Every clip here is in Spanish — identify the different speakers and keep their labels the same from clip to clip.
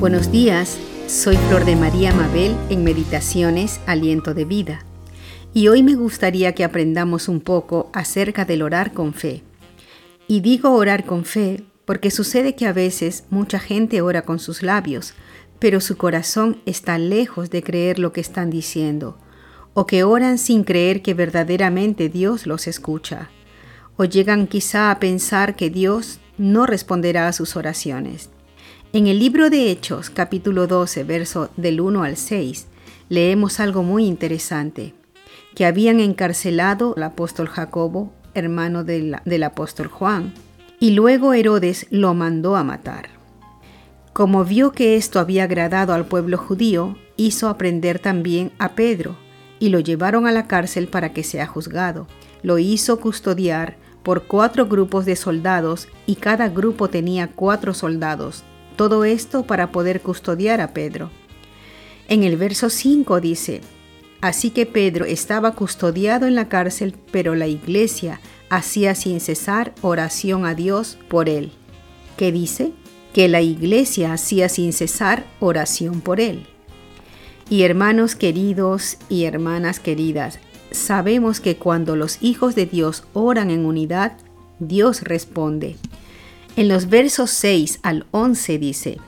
Speaker 1: Buenos días, soy Flor de María Mabel en Meditaciones Aliento de Vida. Y hoy me gustaría que aprendamos un poco acerca del orar con fe. Y digo orar con fe porque sucede que a veces mucha gente ora con sus labios, pero su corazón está lejos de creer lo que están diciendo, o que oran sin creer que verdaderamente Dios los escucha, o llegan quizá a pensar que Dios no responderá a sus oraciones. En el libro de Hechos, capítulo 12, verso del 1 al 6, leemos algo muy interesante, que habían encarcelado al apóstol Jacobo, hermano del, del apóstol Juan, y luego Herodes lo mandó a matar. Como vio que esto había agradado al pueblo judío, hizo aprender también a Pedro, y lo llevaron a la cárcel para que sea juzgado. Lo hizo custodiar por cuatro grupos de soldados, y cada grupo tenía cuatro soldados, todo esto para poder custodiar a Pedro. En el verso 5 dice, Así que Pedro estaba custodiado en la cárcel, pero la iglesia hacía sin cesar oración a Dios por él. ¿Qué dice? Que la iglesia hacía sin cesar oración por él. Y hermanos queridos y hermanas queridas, sabemos que cuando los hijos de Dios oran en unidad, Dios responde. En los versos 6 al 11 dice,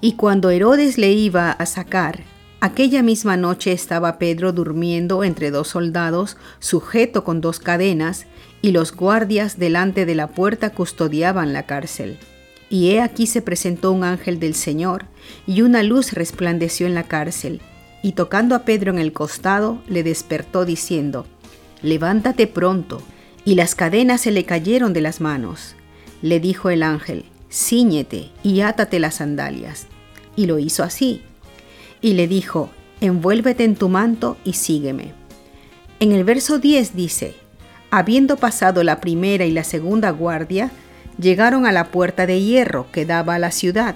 Speaker 1: Y cuando Herodes le iba a sacar, aquella misma noche estaba Pedro durmiendo entre dos soldados, sujeto con dos cadenas, y los guardias delante de la puerta custodiaban la cárcel. Y he aquí se presentó un ángel del Señor, y una luz resplandeció en la cárcel, y tocando a Pedro en el costado, le despertó diciendo, Levántate pronto. Y las cadenas se le cayeron de las manos le dijo el ángel, ciñete y átate las sandalias. Y lo hizo así. Y le dijo, envuélvete en tu manto y sígueme. En el verso 10 dice, habiendo pasado la primera y la segunda guardia, llegaron a la puerta de hierro que daba a la ciudad,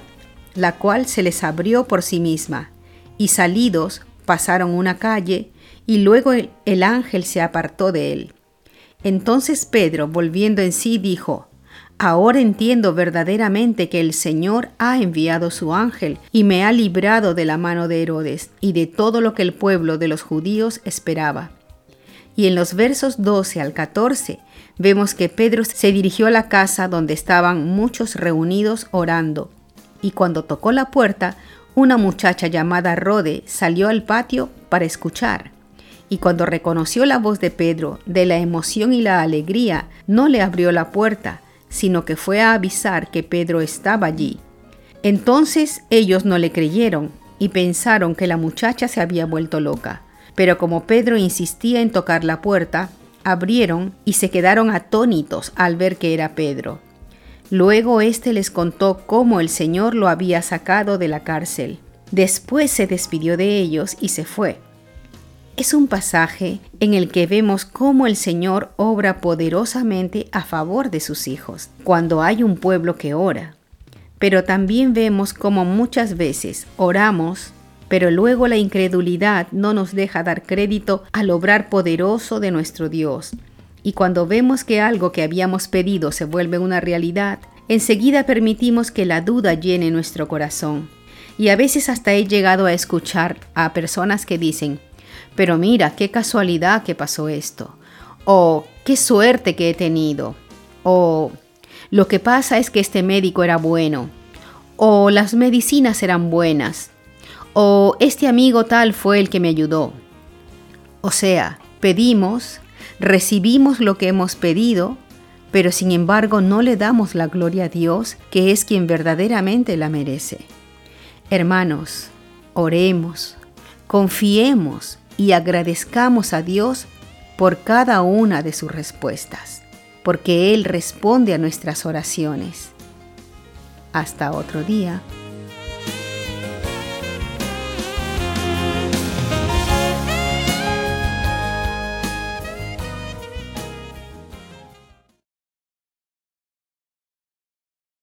Speaker 1: la cual se les abrió por sí misma, y salidos pasaron una calle, y luego el, el ángel se apartó de él. Entonces Pedro, volviendo en sí, dijo, Ahora entiendo verdaderamente que el Señor ha enviado su ángel y me ha librado de la mano de Herodes y de todo lo que el pueblo de los judíos esperaba. Y en los versos 12 al 14 vemos que Pedro se dirigió a la casa donde estaban muchos reunidos orando, y cuando tocó la puerta, una muchacha llamada Rode salió al patio para escuchar. Y cuando reconoció la voz de Pedro, de la emoción y la alegría, no le abrió la puerta, sino que fue a avisar que Pedro estaba allí. Entonces ellos no le creyeron y pensaron que la muchacha se había vuelto loca. Pero como Pedro insistía en tocar la puerta, abrieron y se quedaron atónitos al ver que era Pedro. Luego éste les contó cómo el Señor lo había sacado de la cárcel. Después se despidió de ellos y se fue es un pasaje en el que vemos cómo el Señor obra poderosamente a favor de sus hijos, cuando hay un pueblo que ora. Pero también vemos cómo muchas veces oramos, pero luego la incredulidad no nos deja dar crédito al obrar poderoso de nuestro Dios. Y cuando vemos que algo que habíamos pedido se vuelve una realidad, enseguida permitimos que la duda llene nuestro corazón. Y a veces hasta he llegado a escuchar a personas que dicen, pero mira, qué casualidad que pasó esto. O qué suerte que he tenido. O lo que pasa es que este médico era bueno. O las medicinas eran buenas. O este amigo tal fue el que me ayudó. O sea, pedimos, recibimos lo que hemos pedido, pero sin embargo no le damos la gloria a Dios, que es quien verdaderamente la merece. Hermanos, oremos, confiemos y agradezcamos a Dios por cada una de sus respuestas, porque Él responde a nuestras oraciones. Hasta otro día.